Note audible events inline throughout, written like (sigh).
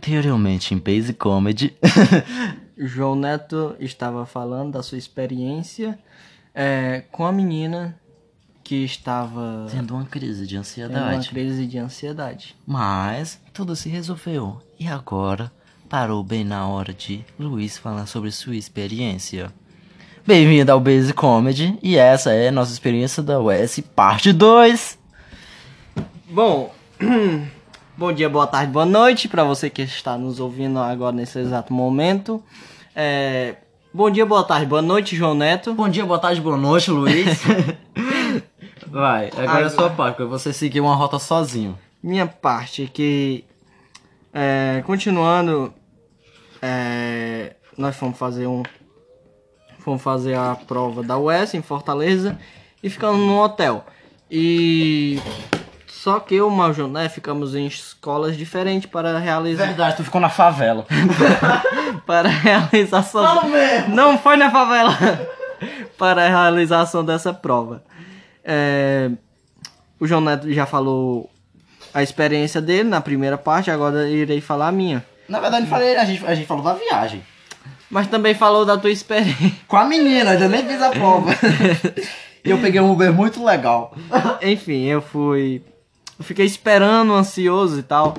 Anteriormente em Base Comedy. (laughs) João Neto estava falando da sua experiência é, com a menina que estava Tendo uma crise de tendo uma ansiedade. crise de ansiedade. Mas tudo se resolveu. E agora parou bem na hora de Luiz falar sobre sua experiência. Bem-vindo ao Base Comedy. E essa é a nossa experiência da US Parte 2. Bom, (clears throat) bom dia, boa tarde, boa noite para você que está nos ouvindo agora nesse exato momento. É, bom dia, boa tarde, boa noite, João Neto. Bom dia, boa tarde, boa noite, Luiz. (laughs) Vai, agora é a sua parte, você seguiu uma rota sozinho. Minha parte que é, continuando, é, nós fomos fazer um, fomos fazer a prova da UES em Fortaleza e ficamos num hotel. E só que eu e o Major, né, ficamos em escolas diferentes para realizar Verdade, tu ficou na favela. (laughs) para a realização. mesmo! Não foi na favela! (laughs) para a realização dessa prova. É, o João Neto já falou a experiência dele na primeira parte, agora eu irei falar a minha. Na verdade, falei, a, gente, a gente falou da viagem. Mas também falou da tua experiência. Com a menina, ainda nem fiz a prova. e (laughs) eu peguei um Uber muito legal. Enfim, eu fui. Eu fiquei esperando, ansioso e tal.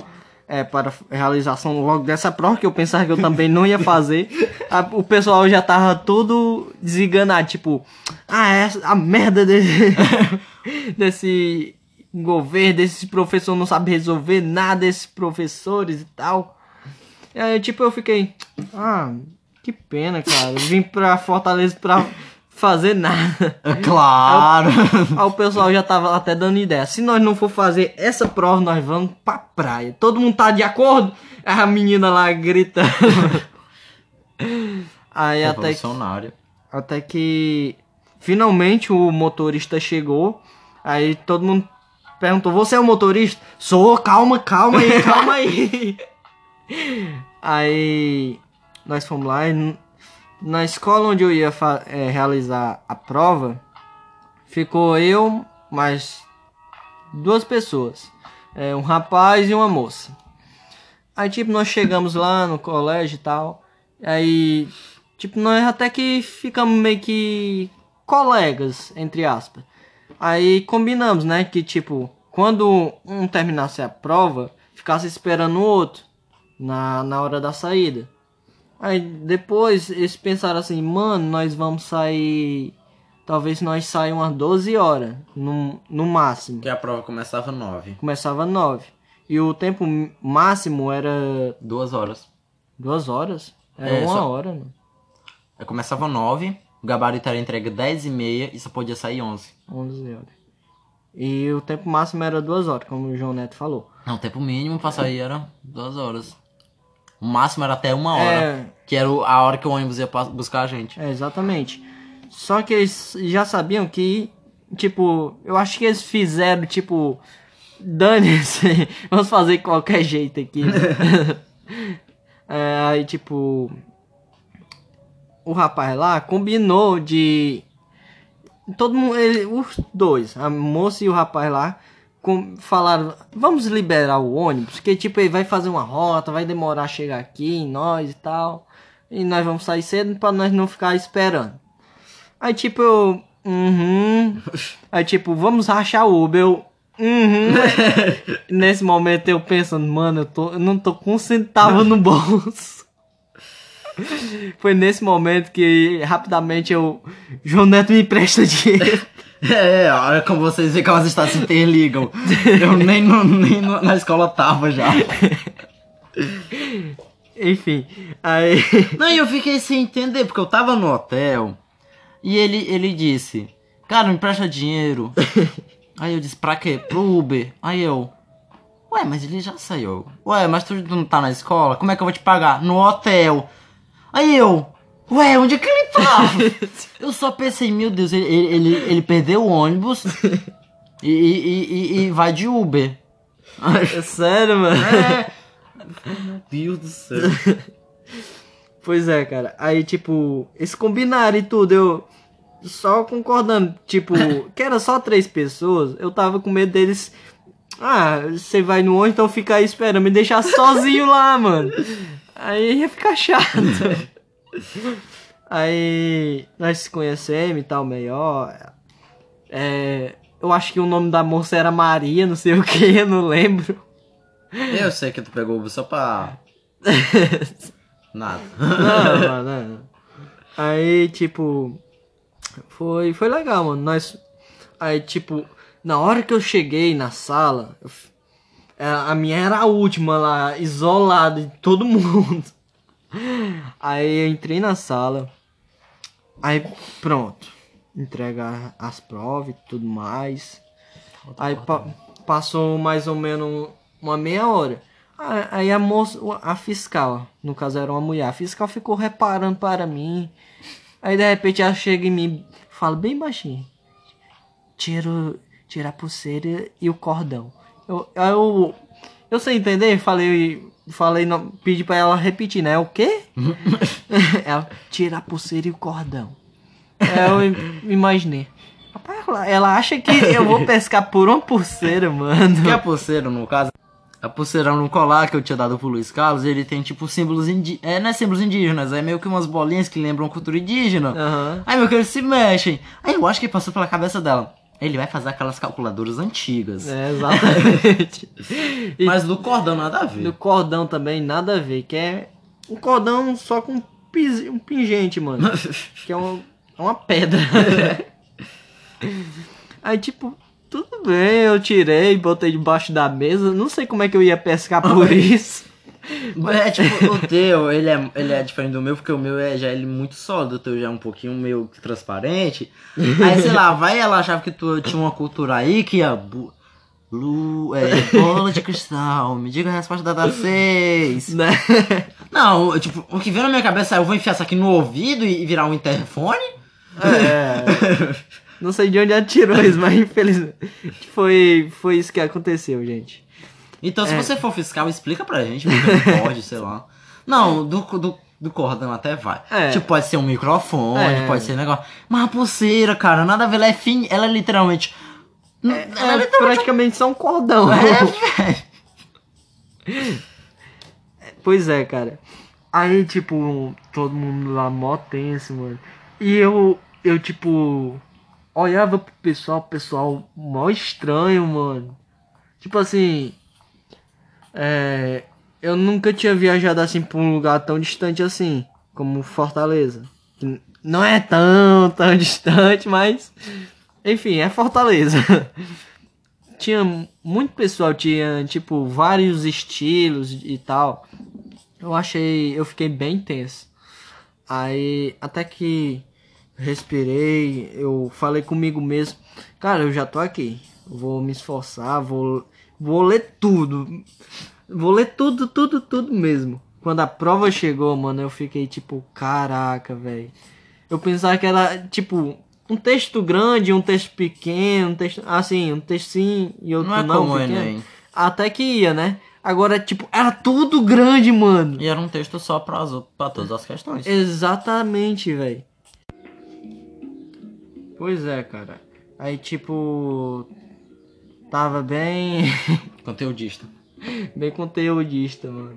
É, para a realização logo dessa prova, que eu pensava que eu também não ia fazer. A- o pessoal já tava todo desenganado, tipo, ah, essa, a merda desse, (laughs) desse governo, desse professor não sabe resolver nada, desses professores e tal. E aí, tipo, eu fiquei, ah, que pena, cara. Vim pra Fortaleza pra fazer nada. Claro! Aí o pessoal já tava até dando ideia. Se nós não for fazer essa prova, nós vamos pra praia. Todo mundo tá de acordo? A menina lá grita. (laughs) Aí até que, até que finalmente o motorista chegou. Aí todo mundo perguntou: Você é o motorista? Sou, calma, calma aí, calma aí. (laughs) aí nós fomos lá e na escola onde eu ia eh, realizar a prova, ficou eu mais duas pessoas. É, um rapaz e uma moça. Aí, tipo, nós chegamos lá no colégio e tal. Aí, tipo, nós até que ficamos meio que colegas, entre aspas. Aí combinamos, né? Que, tipo, quando um terminasse a prova, ficasse esperando o outro na, na hora da saída. Aí depois eles pensaram assim, mano, nós vamos sair. Talvez nós saímos umas 12 horas, no, no máximo. Que a prova começava nove. Começava 9. E o tempo máximo era Duas horas. duas horas? Era É, uma só- hora, mano. Eu começava nove, o gabarito era entregue dez e meia e só podia sair onze. 11 horas. E o tempo máximo era duas horas, como o João Neto falou. Não, o tempo mínimo pra sair era duas horas. O máximo era até uma hora. É. Que era a hora que o ônibus ia buscar a gente. É, exatamente. Só que eles já sabiam que, tipo, eu acho que eles fizeram, tipo, dane-se, (laughs) vamos fazer de qualquer jeito aqui. (laughs) é, aí, tipo, o rapaz lá combinou de. Todo mundo, ele- os dois, a moça e o rapaz lá, com- falaram: vamos liberar o ônibus, que tipo, ele vai fazer uma rota, vai demorar a chegar aqui em nós e tal. E nós vamos sair cedo pra nós não ficar esperando. Aí tipo, eu. Uhum. (laughs) Aí tipo, vamos rachar o Uber. Eu. Uhum. (laughs) Nesse momento eu pensando, mano, eu, tô, eu não tô com um centavo no bolso. (laughs) Foi nesse momento que rapidamente eu. João Neto me empresta dinheiro. É, olha como vocês veem como as histórias se interligam. Eu nem, no- nem no- na escola tava já. Enfim. Aí. (laughs) Não, e eu fiquei sem entender, porque eu tava no hotel e ele, ele disse, cara, me empresta dinheiro. (laughs) Aí eu disse, pra quê? Pro Uber. Aí eu, ué, mas ele já saiu. Ué, mas tu não tá na escola? Como é que eu vou te pagar? No hotel. Aí eu, ué, onde é que ele tá? (laughs) eu só pensei, meu Deus, ele, ele, ele, ele perdeu o ônibus (laughs) e, e, e, e vai de Uber. É sério, mano. É. Meu Deus do céu. Pois é, cara. Aí, tipo, eles combinaram e tudo. Eu só concordando, tipo, que era só três pessoas. Eu tava com medo deles Ah, você vai no ônibus, então fica aí esperando, me deixar sozinho lá, mano. Aí ia ficar chato. (laughs) Aí nós se conhecemos e tal, melhor. É, eu acho que o nome da moça era Maria, não sei o que, eu (laughs) não lembro. Eu sei que tu pegou Uber só pra. (laughs) Nada. Não, mano, não. Aí, tipo, foi, foi legal, mano. Nós, aí, tipo, na hora que eu cheguei na sala, eu é, a minha era a última lá, isolada de todo mundo. Aí eu entrei na sala, aí pronto, entregar as provas e tudo mais. Aí pa- passou mais ou menos uma meia hora. Aí a moça, a fiscal, no caso era uma mulher, a fiscal ficou reparando para mim. Aí de repente ela chega em mim, fala bem baixinho. Tira, o- tira a pulseira e o cordão. Eu, eu, eu sei entender, falei, falei, não, pedi pra ela repetir, né? O quê? (laughs) ela, tira a pulseira e o cordão. Aí eu im- imaginei. Rapaz, ela- acha que eu vou pescar por uma pulseira, mano. Que a pulseira, no caso, a pulseira no colar que eu tinha dado pro Luiz Carlos, ele tem tipo símbolos indígenas. É, não é símbolos indígenas, é meio que umas bolinhas que lembram cultura indígena. Aham. Aí, meu que eles se mexem. Aí eu acho que passou pela cabeça dela. Ele vai fazer aquelas calculadoras antigas. É, exatamente. E (laughs) Mas do cordão nada a ver. do cordão também, nada a ver. Que é um cordão só com um pingente, mano. (laughs) que é uma, é uma pedra. (laughs) Aí, tipo, tudo bem, eu tirei, botei debaixo da mesa. Não sei como é que eu ia pescar por isso. É tipo, o teu, ele é, ele é diferente do meu, porque o meu é já ele muito sólido, o teu já é um pouquinho meio que transparente. Aí, sei lá, vai ela achava que tu tinha uma cultura aí que ia. Lu, é, bola de cristal, me diga a resposta da data 6. Né? Não, tipo, o que veio na minha cabeça é eu vou enfiar isso aqui no ouvido e virar um interfone? É. Não sei de onde ela tirou isso, mas infelizmente foi, foi isso que aconteceu, gente. Então, É. se você for fiscal, explica pra gente, porque não pode, sei lá. Não, do, do, do cordão até vai. É. Tipo, pode ser um microfone, É. pode ser negócio. Mas a pulseira, cara, nada a ver, ela é fin... Ela é literalmente. ela é É literalmente. praticamente só um cordão. É, (laughs) velho. Pois é, cara. Aí, tipo, todo mundo lá mó tenso, mano. E eu, eu, tipo, olhava pro pessoal, o pessoal mó estranho, mano. Tipo assim, é, eu nunca tinha viajado assim pra um lugar tão distante assim, como Fortaleza. Que não é tão, tão (laughs) distante, mas, enfim, é Fortaleza. (laughs) tinha muito pessoal, tinha, tipo, vários estilos e tal. Eu achei, eu fiquei bem tenso. Aí, até que respirei, eu falei comigo mesmo, cara, eu já tô aqui. Vou me esforçar, vou, vou ler tudo. Vou ler tudo, tudo, tudo mesmo. Quando a prova chegou, mano, eu fiquei tipo, caraca, velho. Eu pensava que era, tipo, um texto grande, um texto pequeno, um texto, assim, um texto sim e outro Não é não, pequeno. Enem. Até que ia, né? Agora, tipo, era tudo grande, mano. E era um texto só pra, pra todas as questões. Exatamente, velho. Pois é, cara. Aí, tipo, tava bem, (laughs) Conteudista. bem conteudista, mano.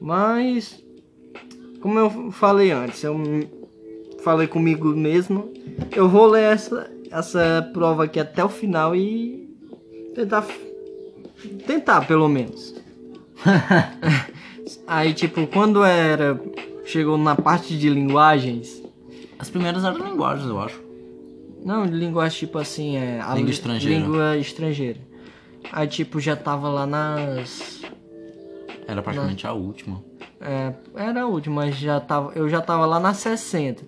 Mas, como eu falei antes, eu falei comigo mesmo, eu vou ler essa, essa prova aqui até o final e tentar, tentar pelo menos. (laughs) Aí, tipo, quando era, chegou na parte de linguagens, As primeiras eram linguagens, eu acho. Não, linguagem tipo assim, é. a Língua estrangeira. Língua estrangeira. Aí tipo, já tava lá nas. Era praticamente a última. é, era a última, mas já tava. Eu já tava lá nas 60.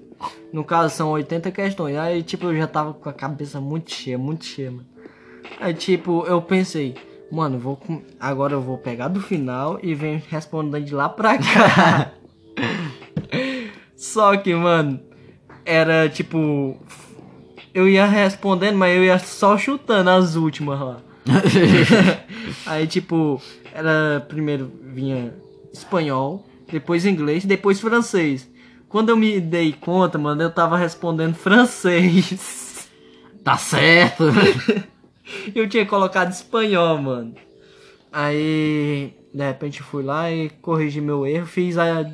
No caso, são 80 questões. Aí tipo, eu já tava com a cabeça muito cheia, muito cheia, mano. Aí tipo, eu pensei, mano, vou agora eu vou pegar do final e venho respondendo de lá pra cá. (laughs) Só que, mano, era tipo. Eu ia respondendo, mas eu ia só chutando as últimas lá. (laughs) Aí, tipo, era. Primeiro vinha espanhol, depois inglês, depois francês. Quando eu me dei conta, mano, eu tava respondendo francês. Tá certo. (laughs) Eu tinha colocado espanhol, mano. Aí, de repente, fui lá e corrigi meu erro. Fiz a.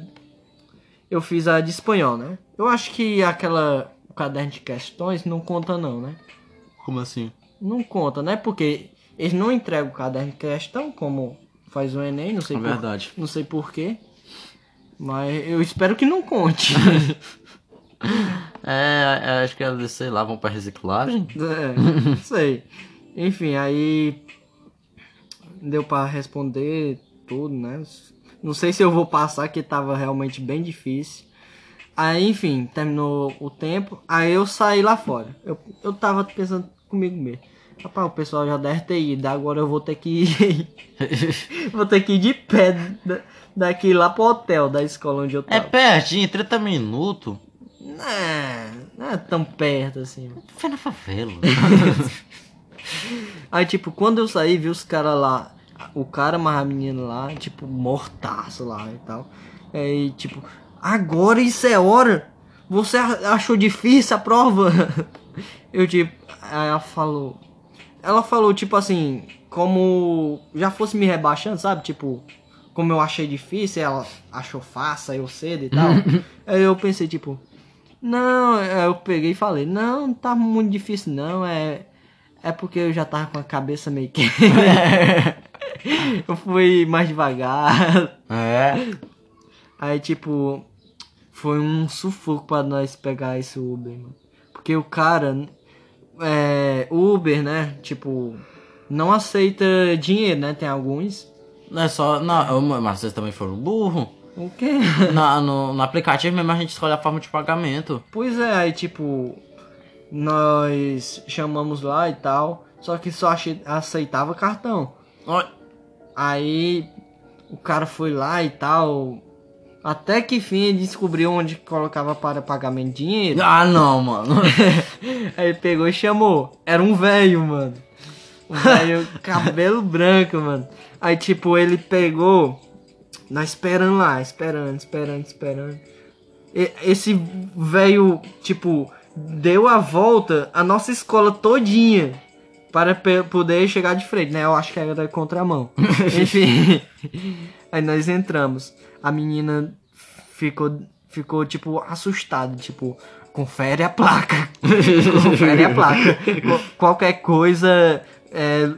Eu fiz a de espanhol, né? Eu acho que aquela. O caderno de questões não conta, não, né? Como assim? Não conta, né? Porque eles não entregam o caderno de questão como faz o Enem, não sei É por, verdade. não sei porquê. Mas eu espero que não conte. (laughs) É, acho que eles, sei lá, vão pra reciclagem. (laughs) É, sei. Enfim, aí deu pra responder tudo, né? Não sei se eu vou passar, que tava realmente bem difícil. Aí, enfim, terminou o tempo. Aí eu saí lá fora. Eu, eu tava pensando comigo mesmo. Rapaz, o pessoal já deve ter ido. Agora eu vou ter que ir. (laughs) vou ter que ir de pé da- daqui lá pro hotel da escola onde eu É tava. pertinho, 30 minutos. Não, não é tão perto assim. Foi na favela. (laughs) Aí, tipo, quando eu saí, vi os caras lá, o cara mais a menina lá, tipo, mortaço lá e tal. Aí, tipo, agora isso é hora? Você achou difícil a prova? (laughs) Eu, tipo, aí ela falou. Ela falou, tipo assim, como já fosse me rebaixando, sabe? Tipo, como eu achei difícil, ela achou fácil, saiu cedo e tal. (laughs) aí eu pensei, tipo, não, eu peguei e falei, não, não tá muito difícil não, é. É porque eu já tava com a cabeça meio que. (laughs) eu fui mais devagar. é. Aí, tipo, foi um sufoco pra nós pegar esse Uber, mano. Porque o cara, é, Uber, né? Tipo, não aceita dinheiro, né? Tem alguns. Não é só. Não, mas vocês também foram burro. O quê? (laughs) Na, no, no aplicativo mesmo a gente escolhe a forma de pagamento. Pois é, aí, tipo, nós chamamos lá e tal. Só que só aceitava cartão. Ó, Aí o cara foi lá e tal. Até que fim ele descobriu onde colocava para pagamento de dinheiro. Ah, não, mano. (laughs) Aí ele pegou e chamou. Era um velho, mano. Um velho, (laughs) cabelo branco, mano. Aí, tipo, ele pegou. Nós esperando lá, esperando, esperando, esperando. E- Esse velho, tipo, deu a volta a nossa escola todinha. Para poder chegar de frente, né? Eu acho que era da contramão. (laughs) Enfim. Aí nós entramos. A menina ficou, ficou tipo, assustada. Tipo, confere a placa. (laughs) confere a placa. Qu- qualquer coisa. É,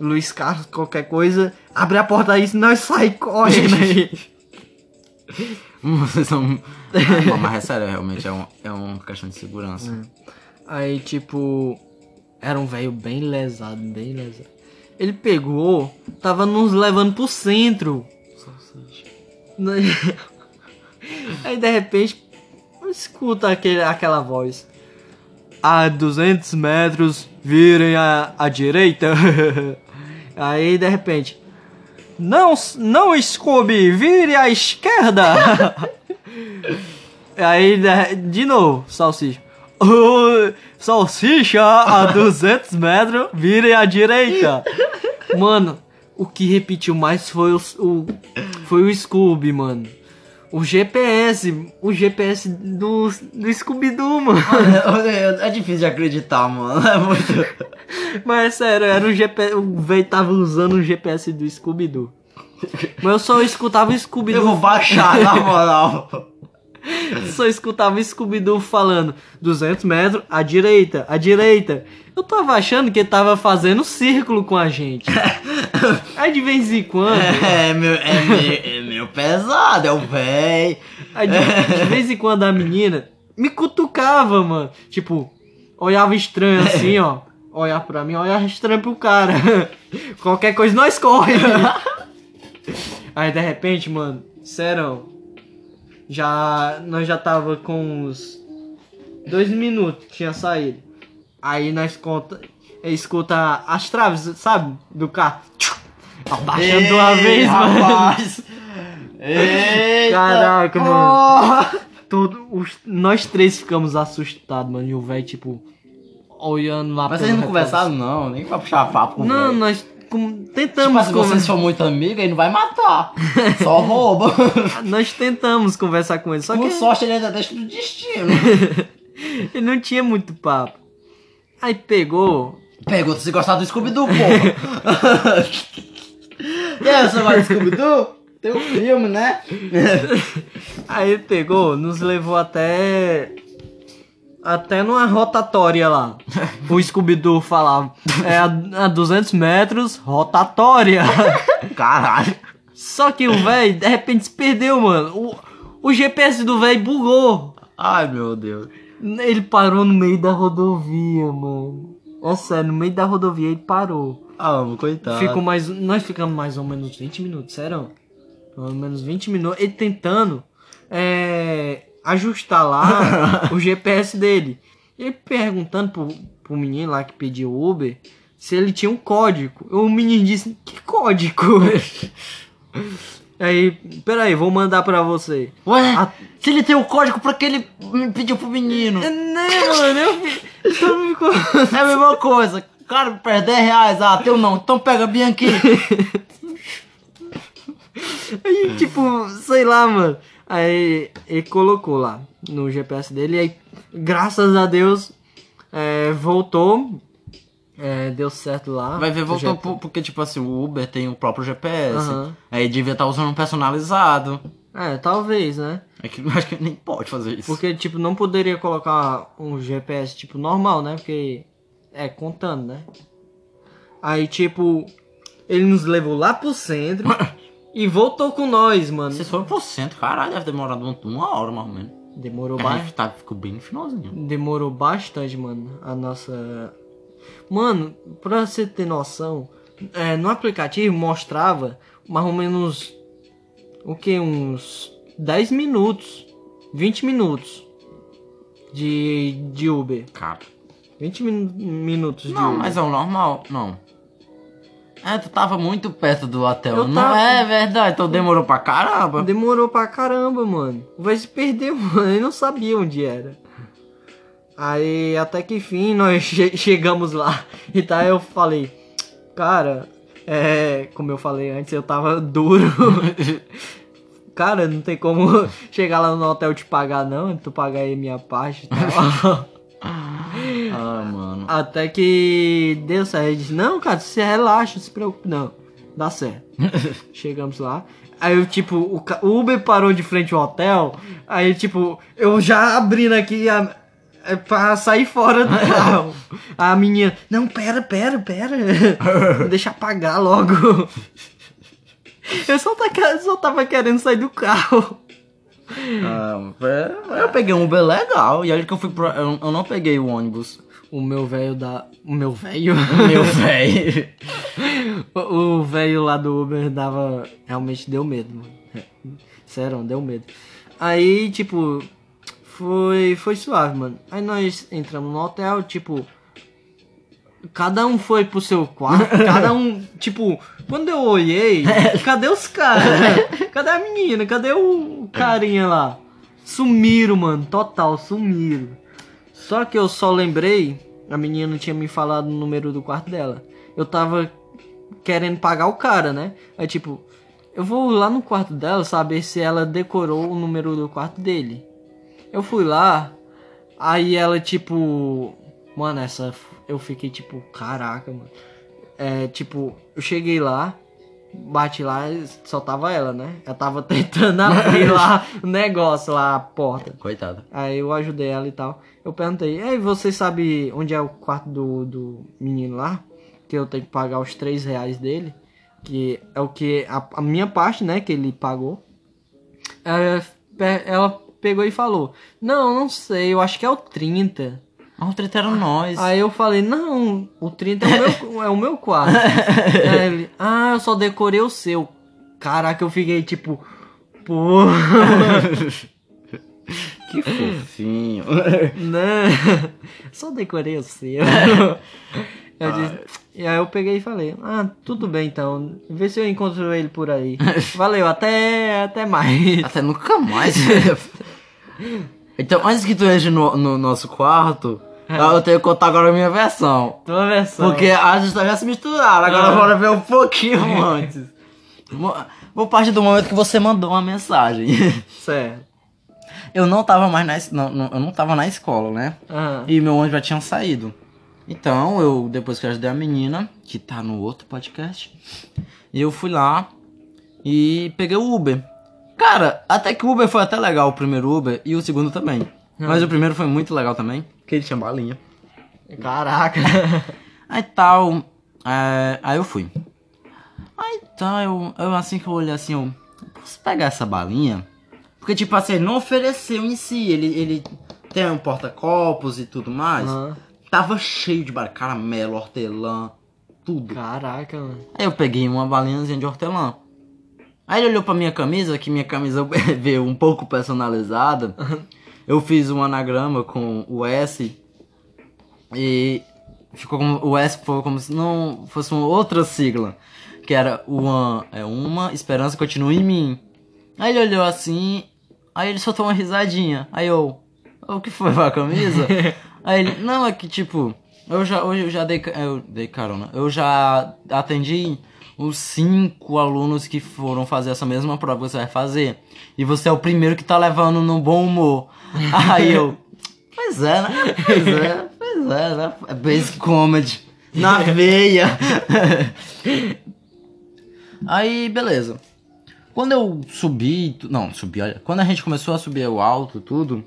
Luiz Carlos, qualquer coisa. Abre a porta aí, senão sai correndo aí. (laughs) Vocês são. Ah, não, mas é sério, realmente é, um, é uma questão de segurança. Aí, tipo, era um velho bem lesado, bem lesado. Ele pegou, tava nos levando pro centro. (laughs) Aí, de repente, escuta aquele, aquela voz. A 200 metros, virem à, à direita. (laughs) Aí, de repente, não, não Scooby, vire à esquerda. (laughs) Aí, de, de novo, salsicha. Ô, salsicha a 200 metros, vire à direita. Mano, o que repetiu mais foi o, o- foi o Scooby, mano. O GPS, o GPS do, do Scooby-Doo, mano. É difícil de acreditar, mano. É muito. Mas é sério, era um GPS, o velho tava usando o GPS do Scooby-Doo. Mas eu só escutava o Eu Scooby-Doo vou baixar, na moral. (laughs) Só escutava Scooby-Doo falando 200 metros, à direita, à direita. Eu tava achando que ele tava fazendo círculo com a gente. (laughs) Aí de vez em quando, É, meu, é, meio, é meio pesado, é o véi. aí de, de vez em quando a menina me cutucava, mano. Tipo, olhava estranho assim, ó. Olhar pra mim, olhar estranho pro cara. (laughs) Qualquer coisa nós corre. Aí de repente, mano, sério, já nós já tava com uns dois minutos que tinha saído. Aí nós conta, escuta as traves, sabe, do carro. Abaixando de uma Ei, vez, mano. rapaz. (laughs) Eita, Caraca, mano. Todo, os, nós três ficamos assustados, mano. E o velho, tipo, olhando lá Mas vocês não conversaram, não, nem pra puxar papo Não, véi. nós com- Tipo, tentamos se vocês são muito amigos, ele não vai matar. Só rouba. (laughs) Nós tentamos conversar com ele, só Com que sorte ele ainda deixa do destino. (laughs) ele não tinha muito papo. Aí pegou, Pergunta se gostar do Scooby-Doo, porra. (laughs) e aí, você gosta do Scooby-Doo? Tem um filme, né? Aí pegou, nos levou até. Até numa rotatória lá. (laughs) O Scooby-Doo falava: é a, a 200 metros, rotatória. (laughs) Caralho. Só que o velho, de repente, se perdeu, mano. O, o GPS do velho bugou. Ai, meu Deus. Ele parou no meio da rodovia, mano. É sério, no meio da rodovia ele parou. Ah, coitado. Ficou mais. Nós ficamos mais ou menos 20 minutos, sério? Menos 20 minutos. Ele tentando é, ajustar lá (laughs) o GPS dele. Ele perguntando pro, pro menino lá que pediu o Uber se ele tinha um código. O menino disse: Que código? (laughs) Aí, peraí, vou mandar pra você. Ué, A- se ele tem o código, pra que ele me pediu pro menino? É, né, mano? Eu ficou- (laughs) É a mesma coisa. Cara, perde 10 reais. Ah, teu não. Então pega bem aqui. Aí, tipo, sei lá, mano. Aí ele colocou lá no GPS dele. E aí, graças a Deus, é, voltou. É, deu certo lá. Vai ver, voltou por- porque, tipo assim, o Uber tem o próprio GPS. Aham. Aí devia estar usando um personalizado. É, talvez, né? É que eu acho que nem pode fazer isso. Porque, tipo, não poderia colocar um GPS, tipo, normal, né? Porque é contando, né? Aí, tipo, ele nos levou lá pro centro (laughs) e voltou com nós, mano. Vocês foram por cento, caralho, deve ter demorado uma- hora mais ou menos. Demorou bastante. tá, ficou bem no finalzinho. Demorou bastante, mano, a nossa. Mano, pra você ter noção, é, no aplicativo mostrava mais ou menos. O que? Uns 10 minutos. 20 minutos. De, de Uber. Cara. 20 min- minutos de Não, Uber. mas é o normal. Não. É, tu tava muito perto do hotel. Eu não tava. é verdade, então demorou pra caramba. Demorou pra caramba, mano. Velho se perdeu, (laughs) mano. Ele não sabia onde era. Aí, até que enfim, nós (laughs) che- chegamos lá. E tá, eu falei, cara, é. Como eu falei antes, eu tava duro. (laughs) cara, não tem como chegar lá no hotel te pagar, não. Tu pagar aí minha parte e tal. Ah, mano. Até que deu certo. Ele disse, não, cara, você relaxa, não se preocupe, não. Dá certo. (laughs) Chegamos lá. Aí eu, tipo, o, ca- o Uber parou de frente ao hotel. Aí, tipo, eu já abrindo aqui a, é, pra sair fora do (laughs) carro. A menina, não, pera, pera, pera. (laughs) Deixa apagar logo. Eu só, tá, só tava querendo sair do carro. Ah, é, eu peguei um Uber legal. E olha que eu fui pro. Eu, eu não peguei o ônibus. O meu velho da. O meu velho? Meu velho. (laughs) O o velho lá do Uber dava. Realmente deu medo, mano. Sério, deu medo. Aí, tipo, foi, foi suave, mano. Aí nós entramos no hotel, tipo. Cada um foi pro seu quarto, cada um, (laughs) tipo, quando eu olhei, (laughs) cadê os caras? Cadê a menina? Cadê o carinha lá? Sumiram, mano, total, sumiram. Só que eu só lembrei, a menina tinha me falado o número do quarto dela. Eu tava querendo pagar o cara, né? Aí tipo, eu vou lá no quarto dela saber se ela decorou o número do quarto dele. Eu fui lá, aí ela tipo, mano, essa eu fiquei tipo, caraca, mano. É, tipo, eu cheguei lá, bati lá e só tava ela, né? Ela tava (laughs) tentando abrir lá o negócio lá, a porta. Coitado. Aí eu ajudei ela e tal. Eu perguntei, ei, você sabe onde é o quarto do, do menino lá? Que eu tenho que pagar os 3 reais dele. Que é o que. A, a minha parte, né? Que ele pagou. Ela, pe- ela pegou e falou: Não, não sei, eu acho que é o 30. Era nós. Aí eu falei, não, o 30 é o meu, é o meu quarto. (laughs) Aí ele, ah, eu só decorei o seu. Caraca, eu fiquei tipo, pô, (laughs) Que fofinho. né? Só decorei o seu. (laughs) Eu disse- e aí eu peguei e falei, ah, tudo bem então, vê se eu encontro ele por aí. Valeu, até, até mais. Até nunca mais. então, antes que tu entre no, no nosso quarto, eu tenho que contar agora a minha versão. Tua versão. Porque as histórias já se misturaram, agora Ah. bora ver um pouquinho antes. Vou- partir do momento que você mandou uma mensagem. (laughs) Certo. Eu não tava mais na, es- não, não- eu não tava na escola, né? Aham. E meu ônibus já tinha saído. Então, eu, depois que eu ajudei a menina, que tá no outro podcast, eu fui lá e peguei o Uber. Cara, até que o Uber foi até legal, o primeiro Uber, e o segundo também. Mas o primeiro foi muito legal também, porque ele tinha balinha. Caraca. (laughs) Aí tal, é, aí eu fui. Aí tá, eu, eu assim que eu olhei assim, eu posso pegar essa balinha? Porque tipo assim, ele não ofereceu em si, ele, ele tem um porta-copos e tudo mais. Aham. Tava cheio de bala, caramelo, hortelã, tudo. Caraca, mano. Aí eu peguei uma balinhazinha de hortelã. Aí ele olhou pra minha camisa, que minha camisa (laughs) veio um pouco personalizada. Eu fiz um anagrama com o S. E ficou como. O S foi como se não fosse uma outra sigla. Que era One, é uma esperança continua em mim. Aí ele olhou assim. Aí ele soltou uma risadinha. Aí eu. O que foi a camisa? (laughs) aí ele. Não, é que tipo. Eu já, hoje eu já dei, eu dei carona. Eu já atendi os cinco alunos que foram fazer essa mesma prova que você vai fazer. E você é o primeiro que tá levando no bom humor. (laughs) Aí eu. Pois é, né? Pois é, pois é, né? É basic comedy. Na (laughs) veia. Aí, beleza. Quando eu subi. Não, subi, olha. Quando a gente começou a subir o alto, tudo.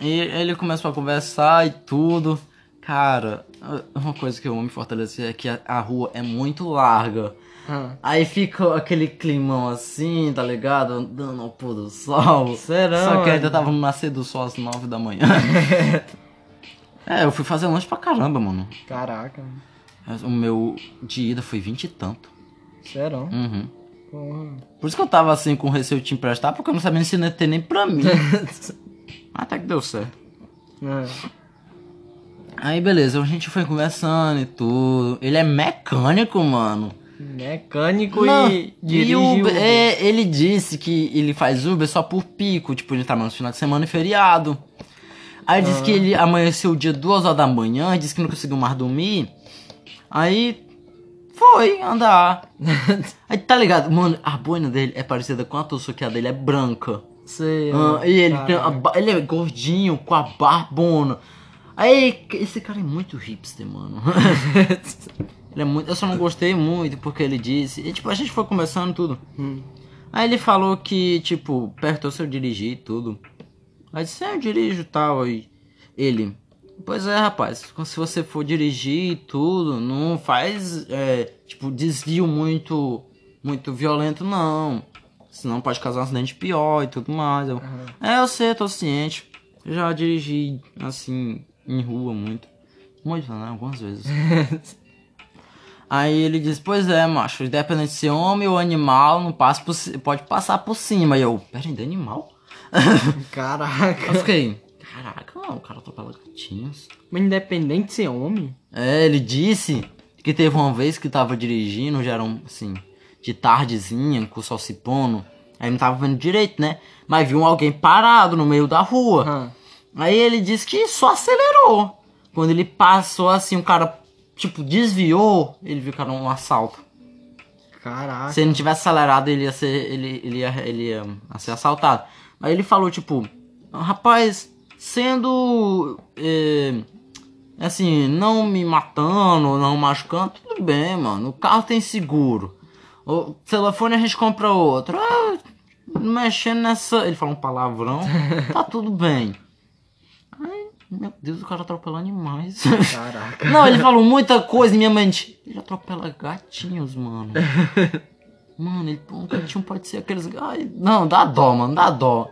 E ele começou a conversar e tudo. Cara, uma coisa que eu amo em Fortaleza é que a, a rua é muito larga. Ah. Aí fica aquele climão assim, tá ligado? Andando ao pôr do sol. Serão, Só que ainda tava no nascer do sol às 9 da manhã. (laughs) é, eu fui fazer lanche pra caramba, mano. Caraca. O meu de ida foi 20 e tanto. Serão. Uhum. Porra. Por isso que eu tava assim com receio de te emprestar, porque eu não sabia se não ia ter nem pra mim. (laughs) Até que deu certo. É. Aí beleza, a gente foi conversando e tudo. Ele é mecânico, mano. Mecânico Não, e dirige Uber, é, ele disse que ele faz Uber só por pico, tipo, ele trabalha no final de semana e feriado. Aí disse que ele amanheceu o dia duas horas da manhã, disse que não conseguiu mais dormir. Aí foi andar. (laughs) Aí tá ligado, mano, a boina dele é parecida com a tua, só que a dele é branca. Sei, Ah, e ele, tem ele é gordinho, com a barbona. Aí, esse cara é muito hipster, mano. (laughs) ele é muito. Eu só não gostei muito porque ele disse. E tipo, a gente foi conversando tudo. Hum. Aí ele falou que, tipo, perguntou se eu dirigi e tudo. Aí disse, é, eu dirijo e tal. Aí ele, pois é, rapaz, se você for dirigir e tudo, não faz, é, tipo, desvio muito, muito violento, não. Senão pode causar um acidente pior e tudo mais. Eu, é, eu sei, eu tô ciente. Eu já dirigi, assim, em rua muito. Muito, né? Algumas vezes. (laughs) Aí ele diz, pois é, macho, independente de ser homem ou animal, não passa por, pode passar por cima. E eu, pera, ainda é animal? (laughs) Caraca. Eu fiquei, caraca, mano, o cara atropela gatinhos. Mas independente de ser homem? É, ele disse que teve uma vez que tava dirigindo, já era um, assim, de tardezinha, com o sol se pondo. Aí não tava vendo direito, né? Mas viu alguém parado no meio da rua. Ah. Aí ele disse que só acelerou. Quando ele passou assim, o cara, tipo, desviou, ele viu que era um assalto. Caraca. Se ele não tivesse acelerado, ele ia ser, ele, ele, ia, ele ia ser assaltado. Aí ele falou, tipo, rapaz, sendo, é, assim, não me matando, não machucando, tudo bem, mano. O carro tem seguro. O telefone a gente compra outro. Ah, mexendo nessa... Ele falou um palavrão. (laughs) tá tudo bem. Ai, meu Deus, o cara atropela animais. Caraca. Não, ele falou muita coisa em minha mente. Ele atropela gatinhos, mano. Mano, ele, um gatinho pode ser aqueles. Ai, não, dá dó, mano, dá dó.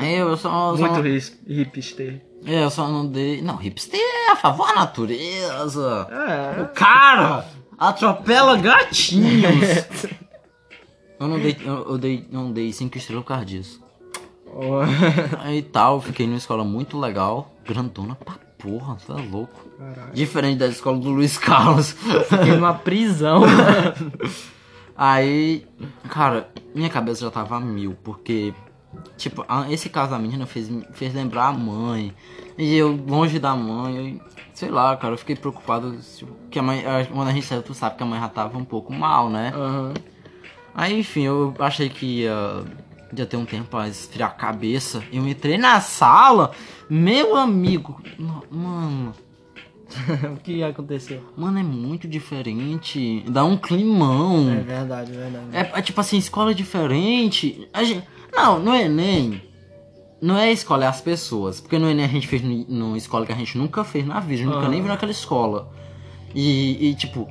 Eu, eu só. eu Muito his- hipster. é, eu só não dei. Não, hipster é a favor da natureza. É. O cara atropela gatinhos. (laughs) eu não dei. Eu, eu dei, não dei cinco estrelas por causa disso. Aí tal, eu fiquei numa escola muito legal. Grandona pra porra, tá louco. Caraca. Diferente da escola do Luiz Carlos. Fiquei numa prisão. (laughs) Aí, cara, minha cabeça já tava a mil, porque, tipo, esse caso da menina fez, fez lembrar a mãe. E eu, longe da mãe, eu, sei lá, cara, eu fiquei preocupado. Tipo, que a mãe, quando a gente saiu, tu sabe que a mãe já tava um pouco mal, né? Aham. Aí, enfim, eu achei que ia, ia ter um tempo pra esfriar a cabeça. Eu entrei na sala, meu amigo, no- mano, (laughs) o que aconteceu? Mano, é muito diferente. Dá um climão. É verdade, é verdade. É, é tipo assim, escola diferente. A gente, não, no Enem. Não é a escola, é as pessoas. Porque no Enem a gente fez numa escola que a gente nunca fez na vida. A gente nunca Aham. nem viu naquela escola. E, e, tipo,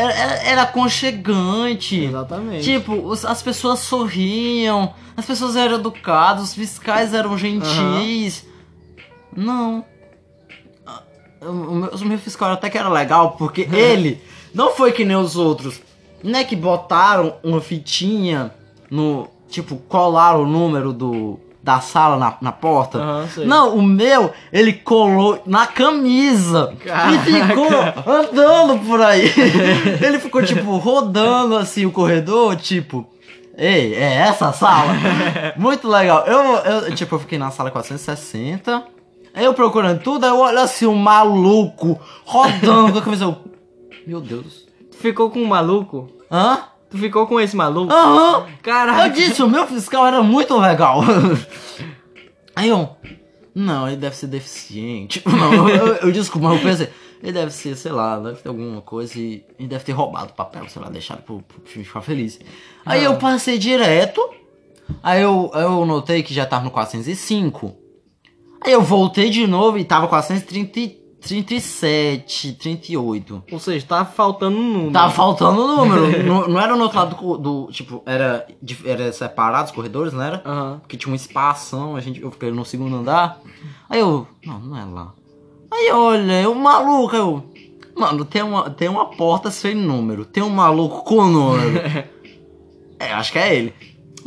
era, era, aconchegante. Exatamente. Tipo, as pessoas sorriam, as pessoas eram educadas, os fiscais eram gentis. Não. Ah, O, o meu, o meu fiscal até que era legal, porque ele não foi que nem os outros. Não é que botaram uma fitinha no. Tipo, colaram o número do, da sala na, na porta. Sei. Não, o meu, ele colou na camisa Caraca. e ficou andando por aí. (laughs) ele ficou, tipo, rodando assim o corredor, tipo. Ei, é essa a sala? (laughs) Muito legal. Eu, eu, tipo, eu fiquei na sala 460. Aí eu procurando tudo, aí eu olho assim, um maluco rodando com a camisa. eu, Meu Deus. Ficou com um maluco? Hã? Tu ficou com esse maluco? Aham. Caraca. Eu disse, o meu fiscal era muito legal. (laughs) Aí eu. Não, ele deve ser deficiente. (laughs) Não, eu, eu, desculpa, mas eu pensei. Ele deve ser, sei lá, deve ter alguma coisa e ele deve ter roubado o papel, sei lá, deixado pro, pro filme ficar feliz. Aí eu passei direto. Aí eu, eu notei que já tava no 405. Aí eu voltei de novo e tava 437, 38. Ou seja, tá faltando um número. Tava faltando o número. (laughs) não, não era no outro lado do, do. Tipo, era, era separado os corredores, não era? Aham. Porque tinha um espação, a gente, eu fiquei no segundo andar. Aí eu. Não, não é lá. Aí eu olhei, o maluco, eu. Mano, tem uma, tem uma porta sem número. Tem um maluco com número. (laughs) é, acho que é ele.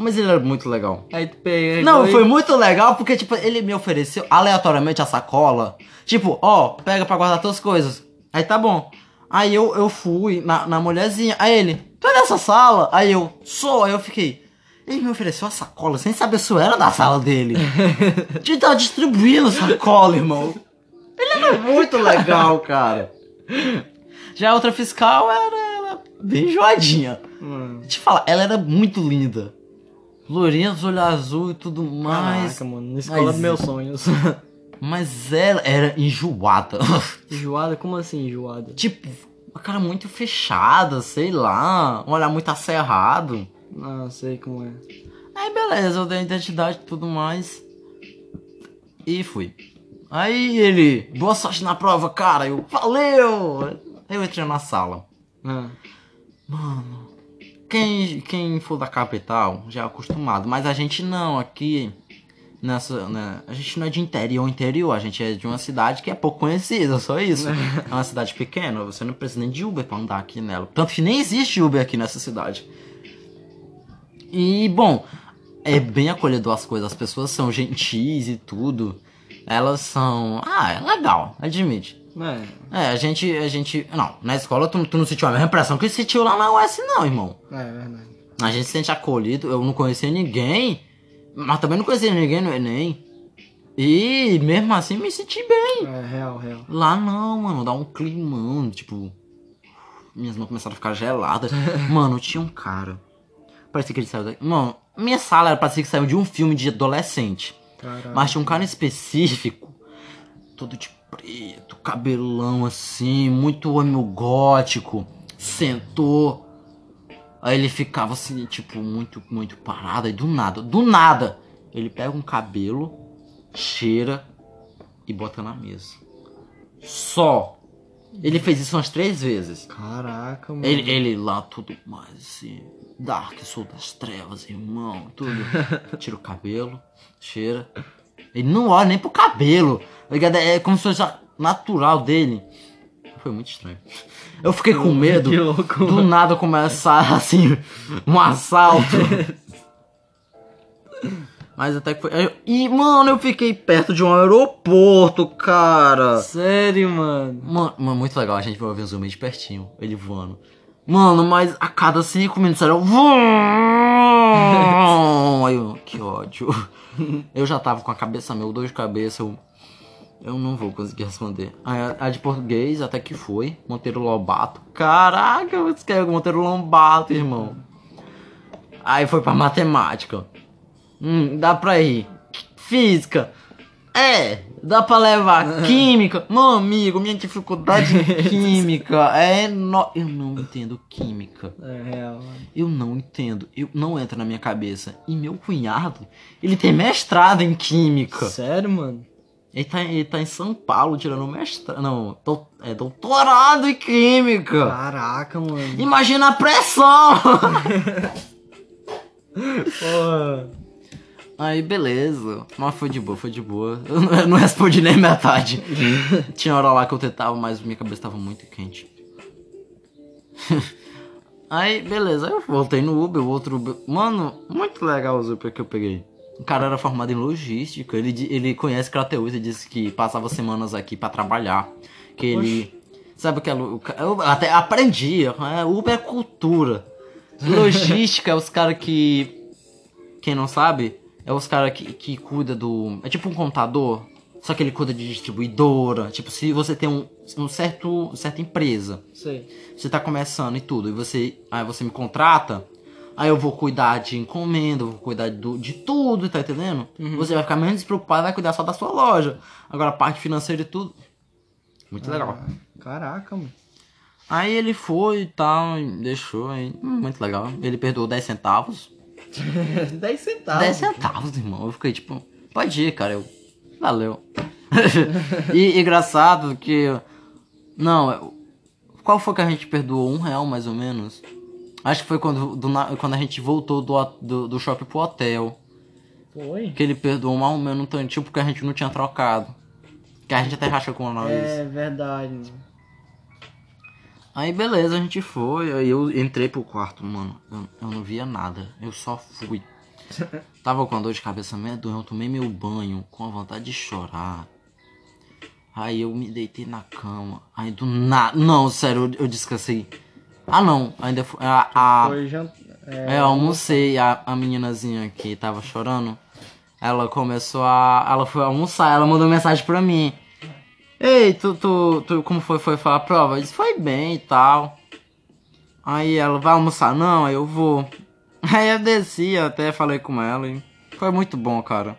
Mas ele era muito legal. Aí tu pegou Não, foi muito legal porque, tipo, ele me ofereceu aleatoriamente a sacola. Tipo, ó, pega pra guardar tuas coisas. Aí tá bom. Aí eu, eu fui na, na mulherzinha. Aí ele, tu é dessa sala? Aí eu, sou. Aí eu fiquei. Ele me ofereceu a sacola sem saber se eu era da sala dele. (laughs) De tava distribuindo sacola, irmão. Ele era muito legal, cara. Já a outra fiscal era, era bem enjoadinha. Mano. Te falar, ela era muito linda. Lourinha, olho azul e tudo mais. Caraca, mano. Na escola mas- dos meus sonhos. (laughs) Mas ela era enjoada. (laughs) enjoada? Como assim enjoada? tipo, uma cara muito fechada, sei lá. Um olhar muito acerrado. Ah, sei como é. Aí beleza, eu dei a identidade e tudo mais. E fui. Aí ele, boa sorte na prova, cara. Eu, valeu! Aí eu entrei na sala. Ah. Mano, quem, quem for da capital já é acostumado, mas a gente não, aqui nessa, né, a gente não é de interior, interior, a gente é de uma cidade que é pouco conhecida, só isso. É uma cidade pequena, você não precisa nem de Uber pra andar aqui nela. Tanto que nem existe Uber aqui nessa cidade. E, bom, é bem acolhedor as coisas, as pessoas são gentis e tudo. Elas são. Ah, é legal, admite. É, É, a gente, a gente. Não, na escola tu, tu não sentiu a mesma impressão que sentiu lá na US, não, irmão. é verdade. A gente se sente acolhido, eu não conhecia ninguém, mas também não conhecia ninguém no Enem. E mesmo assim me senti bem. É, real, real. Lá não, mano, dá um climão, tipo. Minhas mãos começaram a ficar geladas. (laughs) Mano, tinha um cara. Parecia que ele saiu daqui. Mano, minha sala era parecia que saiu de um filme de adolescente. Caralho. Mas tinha um cara específico, todo de preto, cabelão assim, muito homem gótico, sentou. Aí ele ficava assim, tipo, muito, muito parado. Aí do nada, do nada, ele pega um cabelo, cheira e bota na mesa. Só. Ele fez isso umas três vezes. Caraca, mano. Ele, ele lá tudo mais assim. Dark, sou das trevas, irmão, tudo. (laughs) Tira o cabelo, cheira. Ele não olha nem pro cabelo. tá ligado? É como se fosse natural dele. Foi muito estranho. Eu fiquei com (laughs) medo Que louco. do nada começar (laughs) assim, um assalto. Mas até que foi. E, mano, eu fiquei perto de um aeroporto, cara. Sério, mano. Mano, muito legal, a gente vai ver um zoom de pertinho, ele voando. Mano, mas a cada 5 minutos era. (laughs) Aí eu, que ódio. (laughs) Eu já tava com a cabeça meio dor de cabeça, eu. Eu não vou conseguir responder. A, a de português até que foi. Monteiro Lobato. Caraca, eu escrevi Monteiro Lobato, irmão. Aí foi pra matemática. Hum, dá pra ir. Física. É, Dá pra levar (laughs) química. Meu amigo, minha dificuldade em (laughs) química é no... Eu não entendo química. É real, mano. Eu não entendo. Eu não entra na minha cabeça. E meu cunhado, ele tem mestrado em química. Sério, mano? Ele tá, ele tá em São Paulo tirando mestrado. Não, dou- é doutorado em química. Caraca, mano. Imagina a pressão! (laughs) Porra. Aí, beleza. Mas foi de boa, foi de boa. Eu não, eu não respondi nem metade. (laughs) Tinha hora lá que eu tentava, mas minha cabeça tava muito quente. (laughs) Aí, beleza. Aí eu voltei no Uber, o outro Uber. Mano, muito legal o Uber que eu peguei. O cara era formado em logística. Ele, ele conhece Crateus e disse que passava semanas aqui pra trabalhar. Que ele. Sabe o que é. Eu até aprendi. é, Uber é cultura. Logística é os caras que. Quem não sabe, é os caras que, que cuida do. É tipo um contador. Só que ele cuida de distribuidora. Tipo, se você tem um, um certo, certa empresa, Sei. você tá começando e tudo, e você. Aí você me contrata, aí eu vou cuidar de encomenda, vou cuidar do, de tudo, tá entendendo? Você vai ficar menos despreocupado, vai cuidar só da sua loja. Agora a parte financeira e tudo. Muito legal. Caraca, mano. Aí ele foi e tal, deixou aí. hum, Muito legal. Ele perdoou 10 centavos. (laughs) 10 centavos. 10 centavos, irmão. Eu fiquei tipo, pode ir, cara. Eu, valeu. (laughs) e engraçado que. Não, qual foi que a gente perdoou? Um real mais ou menos? Acho que foi quando, do quando a gente voltou do, do, do shopping pro hotel. Foi? Que ele perdoou mais ou menos um tantinho porque a gente não tinha trocado. Que a gente até racha com nós. É verdade, mano. Aí beleza, a gente foi, aí eu entrei pro quarto, mano. Eu, eu não via nada, eu só fui. (laughs) Tava com a dor de cabeça medonha, eu tomei meu banho com a vontade de chorar. Aí eu me deitei na cama. Aí do nada. Não, sério, eu, eu descansei. Ah não, ainda foi. A, a, Foi jantar. é, eu almocei, a, a meninazinha que tava chorando. Ela começou a. Ela foi almoçar, ela mandou mensagem pra mim. Ei, tu, tu, tu como foi, foi falar a prova? Eu disse, foi bem e tal. Aí ela, vai almoçar? Não, aí eu vou. (laughs) Aí eu desci, até falei com ela e foi muito bom, cara.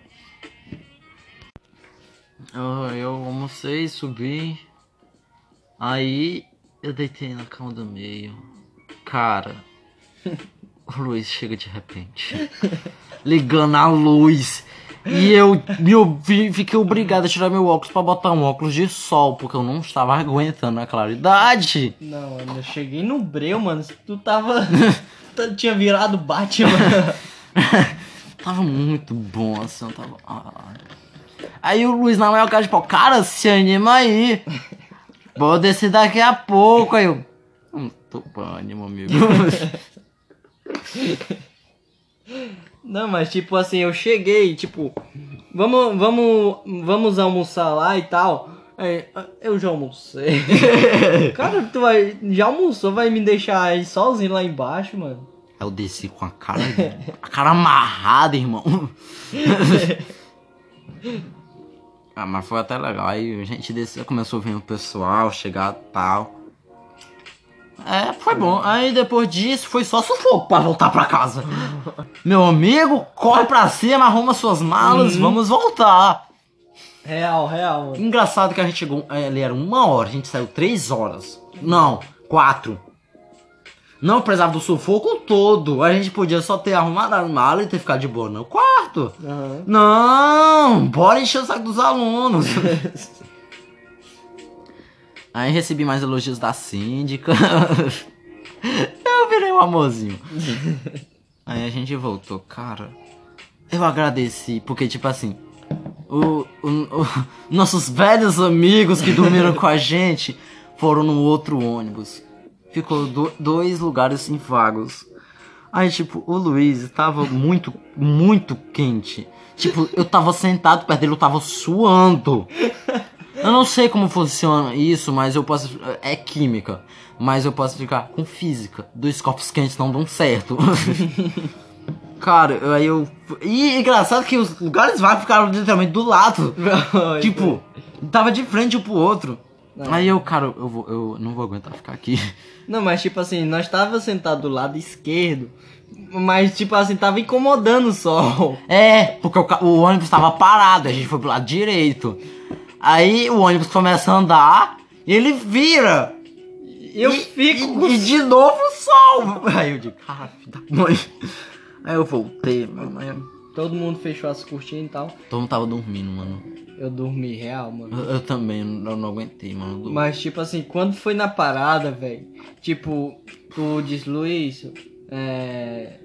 Eu, eu almocei, subi. Aí eu deitei na cama do meio. Cara, (laughs) o Luiz chega de repente. Ligando a luz. E eu ouvi- fiquei obrigado a tirar meu óculos pra botar um óculos de sol, porque eu não estava aguentando a claridade. Não, mano, eu cheguei no breu, mano. Tu tava. (laughs) tu tinha virado Batman. (laughs) tava muito bom, assim, eu tava. ah. Aí o Luiz na maior cara de pau, cara, se anima aí. Vou descer daqui a pouco. Aí eu. Não tô com ânimo, amigo. (laughs) Não, mas tipo assim, eu cheguei, tipo, vamos, vamos, vamos almoçar lá e tal. Aí, eu já almocei. (laughs) Cara, tu vai, já almoçou, vai me deixar aí sozinho lá embaixo, mano. Aí eu desci com a cara. A cara amarrada, irmão. (laughs) ah, mas foi até legal. Aí a gente desceu, começou a ver o pessoal chegar e tal. É, foi bom. Aí depois disso foi só sufoco pra voltar pra casa. (laughs) Meu amigo, corre pra cima, arruma suas malas, vamos voltar. Real, real, mano. Engraçado que a gente chegou. é, Ali era uma hora, a gente saiu três horas. Não, quatro. Não precisava do sufoco todo. A gente podia só ter arrumado as malas e ter ficado de boa no quarto. Aham. Não, bora encher o saco dos alunos. (laughs) Aí recebi mais elogios da síndica. (laughs) Eu virei um amorzinho. (laughs) Aí a gente voltou, cara. Eu agradeci, porque tipo assim, o, o- o- nossos velhos amigos que dormiram com a (laughs) gente foram no outro ônibus. Ficou do- dois lugares assim vagos. Aí, tipo, o Luiz tava muito, muito quente. Tipo, eu tava sentado perto dele, eu tava suando. Eu não sei como funciona isso, mas eu posso. É química. Mas eu posso ficar com física. Dois corpos quentes não dão certo. (laughs) Cara, aí eu. E engraçado que os lugares vagos ficaram literalmente do lado. (laughs) tipo, tava de frente um pro outro. Aí eu, cara, eu, vou, eu não vou aguentar ficar aqui. (laughs) Não, mas tipo assim, nós tava sentado do lado esquerdo, mas tipo assim, tava incomodando o sol. É, porque o, o ônibus tava parado, a gente foi pro lado direito. Aí o ônibus começa a andar e ele vira. Eu e, fico. E, e de novo sol. (laughs) Aí eu digo, cara, filho da mãe. Aí eu voltei, mano. Aí Todo mundo fechou as cortinas e tal. Todo mundo tava dormindo, mano. Eu dormi real, mano. Eu, eu também, eu não, eu não aguentei, mano. Mas, tipo assim, quando foi na parada, velho, tipo, tu diz, Luiz, é.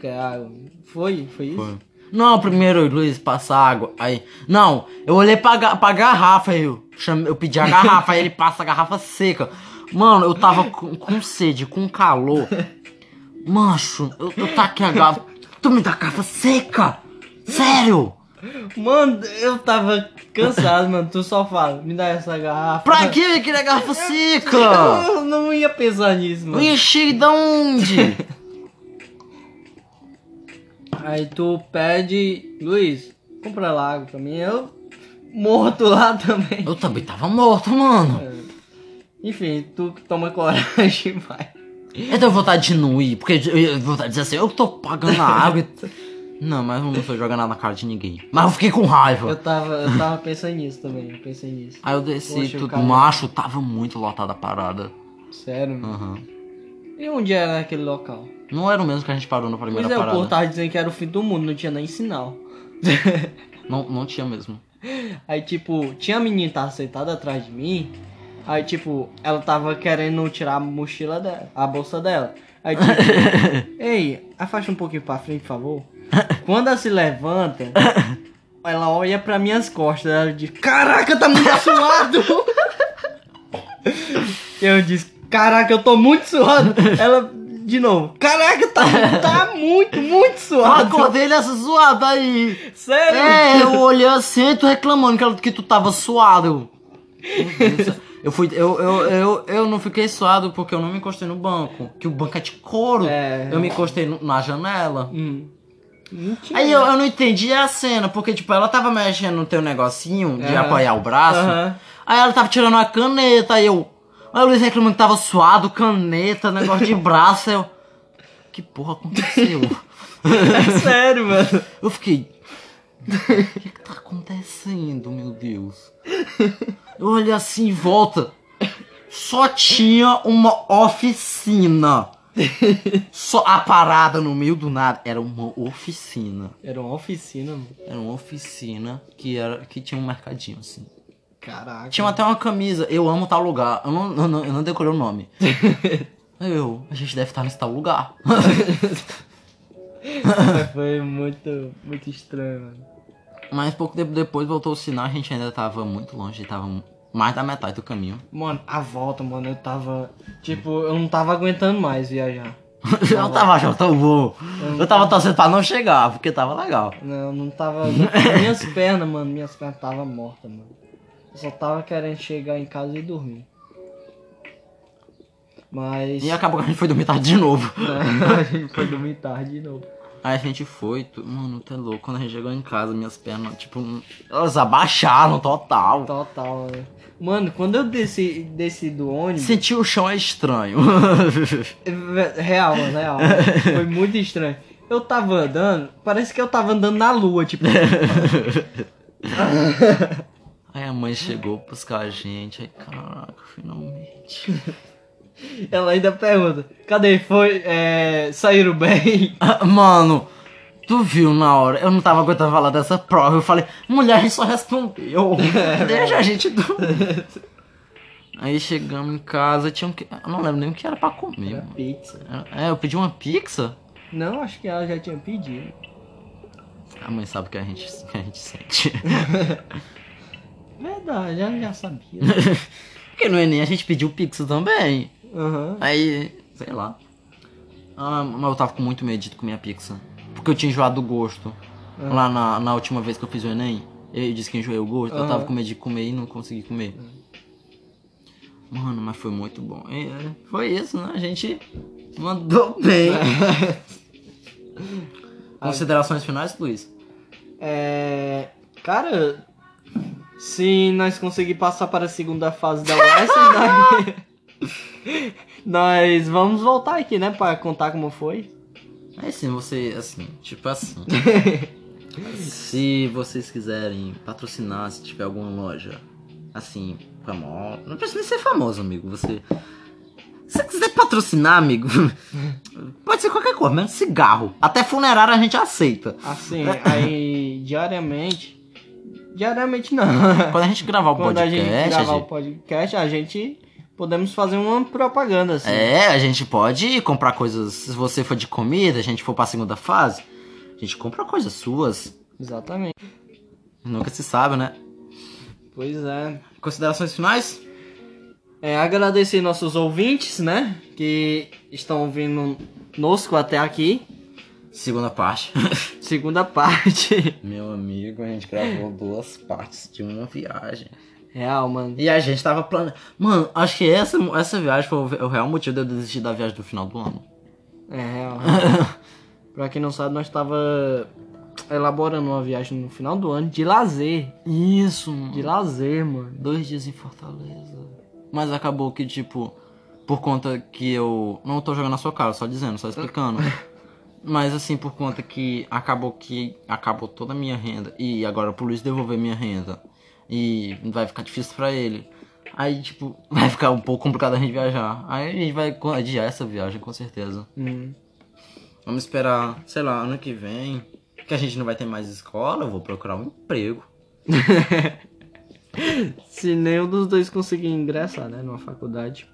Quer água? Foi? Foi isso? Foi. Não, primeiro Luiz passa água. Aí. Não, eu olhei pra, pra garrafa, aí eu, chamei, eu pedi a (laughs) garrafa, aí ele passa a garrafa seca. Mano, eu tava com, com sede, com calor. Mancho, eu, eu taquei a garrafa. Tu me dá a garrafa seca! Sério! Mano, eu tava cansado, mano. Tu só fala, me dá essa garrafa. Pra que eu queria garrafa seca? Eu não ia pensar nisso, Eu mano. enchi da onde? (laughs) Aí tu pede, Luiz, compra lá água pra mim. Eu morto lá (laughs) também. Eu também tava morto, mano. Enfim, tu toma coragem e (laughs) vai. Eu tenho vontade de não ir, porque eu vontade de dizer assim, eu tô pagando a água. (laughs) Não, mas eu não foi jogar nada na cara de ninguém. Mas eu fiquei com raiva. Eu tava, eu tava pensando nisso também, eu pensei nisso. Aí eu desci, Poxa, tudo macho, tava muito lotada a parada. Sério, mano. Aham. E onde era aquele local? Não era o mesmo que a gente parou na primeira Pois é, o parada. povo tava dizendo que era o fim do mundo, não tinha nem sinal. (laughs) Não, não tinha mesmo. Aí, tipo, tinha a menina que tava sentada atrás de mim. Aí, tipo, ela tava querendo tirar a mochila dela, a bolsa dela. Aí, tipo, (laughs) ei, afasta um pouquinho pra frente, por favor. Quando ela se levanta, (laughs) ela olha pra minhas costas. Ela diz: Caraca, tá muito suado! Eu disse: Caraca, eu tô muito suado. Ela, de novo: Caraca, tá, tá (laughs) muito, muito suado. acordei ele essa zoada aí. Sério? É, eu olhei assim e tu reclamando que, ela- que tu tava suado. Eu fui. Eu, eu, eu, eu não fiquei suado porque eu não me encostei no banco. Que o banco é de couro. É. Eu me encostei no- na janela. Hum. Aí eu, eu não entendi a cena, porque, tipo, ela tava mexendo no teu negocinho de Aham. apoiar o braço. Aham. Aí ela tava tirando a caneta, aí eu. Aí o Luiz reclamando que tava suado, caneta, negócio de braço. Eu. Que porra aconteceu? (laughs) É sério, mano. eu fiquei. O que, que tá acontecendo, meu Deus? Eu olhei assim em volta. Só tinha uma oficina. Só a parada no meio do nada. Era uma oficina. Era uma oficina, mano. Era uma oficina que, era, que tinha um mercadinho, assim. Caraca. Tinha até uma camisa, eu amo tal lugar. Eu não, eu não, eu não decorei o nome. (laughs) Eu, a gente deve estar nesse tal lugar. (laughs) Foi muito, muito estranho, mano. Mas pouco tempo depois voltou o sinal, a gente ainda tava muito longe, tava mais da metade do caminho. Mano, a volta, mano, eu tava. Tipo, eu não tava aguentando mais viajar. (laughs) eu tava achando tão bom. Eu tava torcendo pra não chegar, porque tava legal. Não, não tava. minhas pernas, mano, minhas pernas tava mortas, mano. Eu só tava querendo chegar em casa e dormir. Mas. E acabou que a gente foi dormir tarde de novo. (laughs) a gente foi dormir tarde de novo. Aí a gente foi, tu... mano, tá louco. Quando a gente chegou em casa, minhas pernas, tipo, elas abaixaram total. Total, né? Mano, quando eu desci, desci do ônibus. Senti o chão é estranho. Real, mano, real. Foi muito estranho. Eu tava andando, parece que eu tava andando na lua, tipo. (laughs) Aí a mãe chegou buscar a gente. Aí, caraca, finalmente. (laughs) Ela ainda pergunta: cadê? Foi? É, saíram bem? (laughs) Ah, Mano, tu viu na hora? Eu não tava aguentando falar dessa prova. Eu falei, mulher, a gente só respondeu. (laughs) Deixa a gente dormir. Aí chegamos em casa, tinha um que. Eu não lembro nem o que era pra comer. Era pizza. É, eu pedi uma pizza. Não, acho que ela já tinha pedido. A mãe sabe o que a gente, que a gente sente. Verdade, ela já sabia. (laughs) Porque no Enem a gente pediu pizza também. Aham. Aí, sei lá. Ah, mas eu tava com muito medo de comer a pizza. Porque eu tinha enjoado do gosto. Ah. Lá na, na última vez que eu fiz o Enem, eu disse que enjoei o gosto. Eu Aham. tava com medo de comer e não consegui comer. Mano, mas foi muito bom. E, é, foi isso, né? A gente mandou (laughs) bem. Considerações finais, Luiz? É. Cara, se nós conseguir passar para a segunda fase da UES, (laughs) nós... nós vamos voltar aqui, né? Pra contar como foi. Aí sim, você, assim, tipo assim. (laughs) Se vocês quiserem patrocinar, se tiver alguma loja assim, famosa. Não precisa nem ser famoso, amigo. Você. Se você quiser patrocinar, amigo, (laughs) pode ser qualquer coisa, menos cigarro. Até funerário a gente aceita. Assim, aí diariamente. Diariamente não. (laughs) Quando a gente gravar o Quando a podcast. gente gravar a o podcast, a gente podemos fazer uma propaganda assim. É, a gente pode comprar coisas. Se você for de comida, a gente for pra segunda fase, a gente compra coisas suas. Exatamente. Nunca se sabe, né? Pois é. Considerações finais? É, agradecer nossos ouvintes, né? Que estão ouvindo nosco até aqui. Segunda parte. (laughs) Segunda parte. Meu amigo, a gente gravou duas partes de uma viagem. Real, mano. E a gente tava planejando. Mano, acho que essa, essa viagem foi o o real motivo de eu desistir da viagem do final do ano. É real. (laughs) pra quem não sabe, nós tava elaborando uma viagem no final do ano de lazer. Isso, De lazer, mano. Dois dias em Fortaleza. Mas acabou que, tipo, por conta que eu. Não tô jogando na sua cara, só dizendo, só explicando. (laughs) Mas assim, por conta que acabou que acabou toda a minha renda. E agora pro Luiz devolver minha renda. E vai ficar difícil pra ele. Aí, tipo, (laughs) vai ficar um pouco complicado a gente viajar. Aí a gente vai adiar essa viagem, com certeza. Hum. Vamos esperar, sei lá, ano que vem. Que a gente não vai ter mais escola, eu vou procurar um emprego. (laughs) Se nenhum dos dois conseguir ingressar, né? Numa faculdade.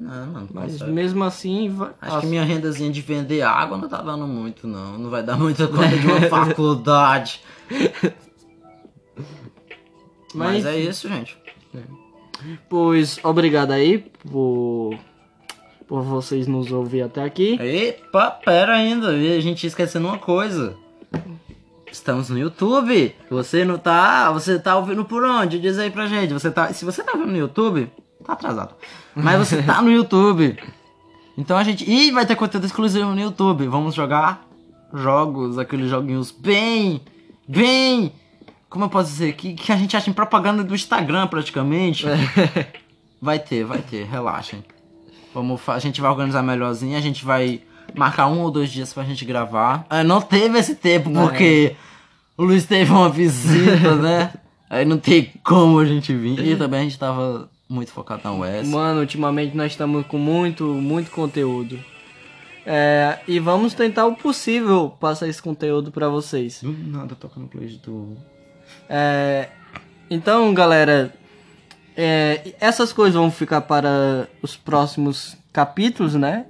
Não, mano, Mas consegue. mesmo assim. vai- Acho que minha rendazinha de vender água não tá dando muito, não. Não vai dar muita conta de uma (laughs) faculdade. Mas, Mas, é isso, gente. Pois obrigado aí por, por vocês nos ouvir até aqui. Epa, pera ainda. A gente esquecendo uma coisa. Estamos no YouTube. Você não tá. Você tá ouvindo por onde? Diz aí pra gente. Você tá. Se você tá vendo no YouTube, tá atrasado. Mas você tá no YouTube. Então a gente. Ih, vai ter conteúdo exclusivo no YouTube. Vamos jogar jogos, aqueles joguinhos bem. Bem. Como eu posso dizer? Que, que a gente acha em propaganda do Instagram praticamente. (laughs) Vai ter, vai ter, relaxem. Vamos, a gente vai organizar melhorzinho, a gente vai marcar um ou dois dias pra gente gravar. Ah, não teve esse tempo porque o Luiz teve uma visita, né? Aí não tem como a gente vir. E também a gente tava muito focado na US. Mano, ultimamente nós estamos com muito, muito conteúdo. É, e vamos tentar o possível passar esse conteúdo pra vocês. Do nada toca no play do. É, então, galera, é, essas coisas vão ficar para os próximos capítulos, né?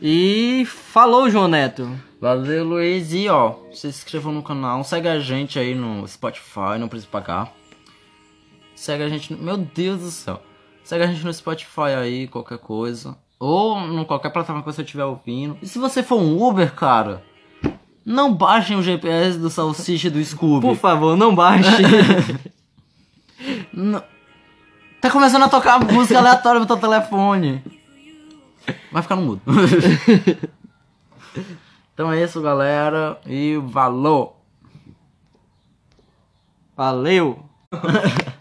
E falou, João Neto. Valeu, Luiz. E ó, se inscrevam no canal, segue a gente aí no Spotify, não precisa pagar. Segue a gente. no- Meu Deus do céu. Segue a gente no Spotify aí, qualquer coisa. Ou em qualquer plataforma que você estiver ouvindo. E se você for um Uber, cara, não baixem o GPS do Salsicha e do Scooby. Por favor, não baixe. (laughs) Não- Tá começando a tocar música aleatória no teu telefone. Vai ficar no mudo. (laughs) então é isso, galera. E valeu! Valeu! (laughs)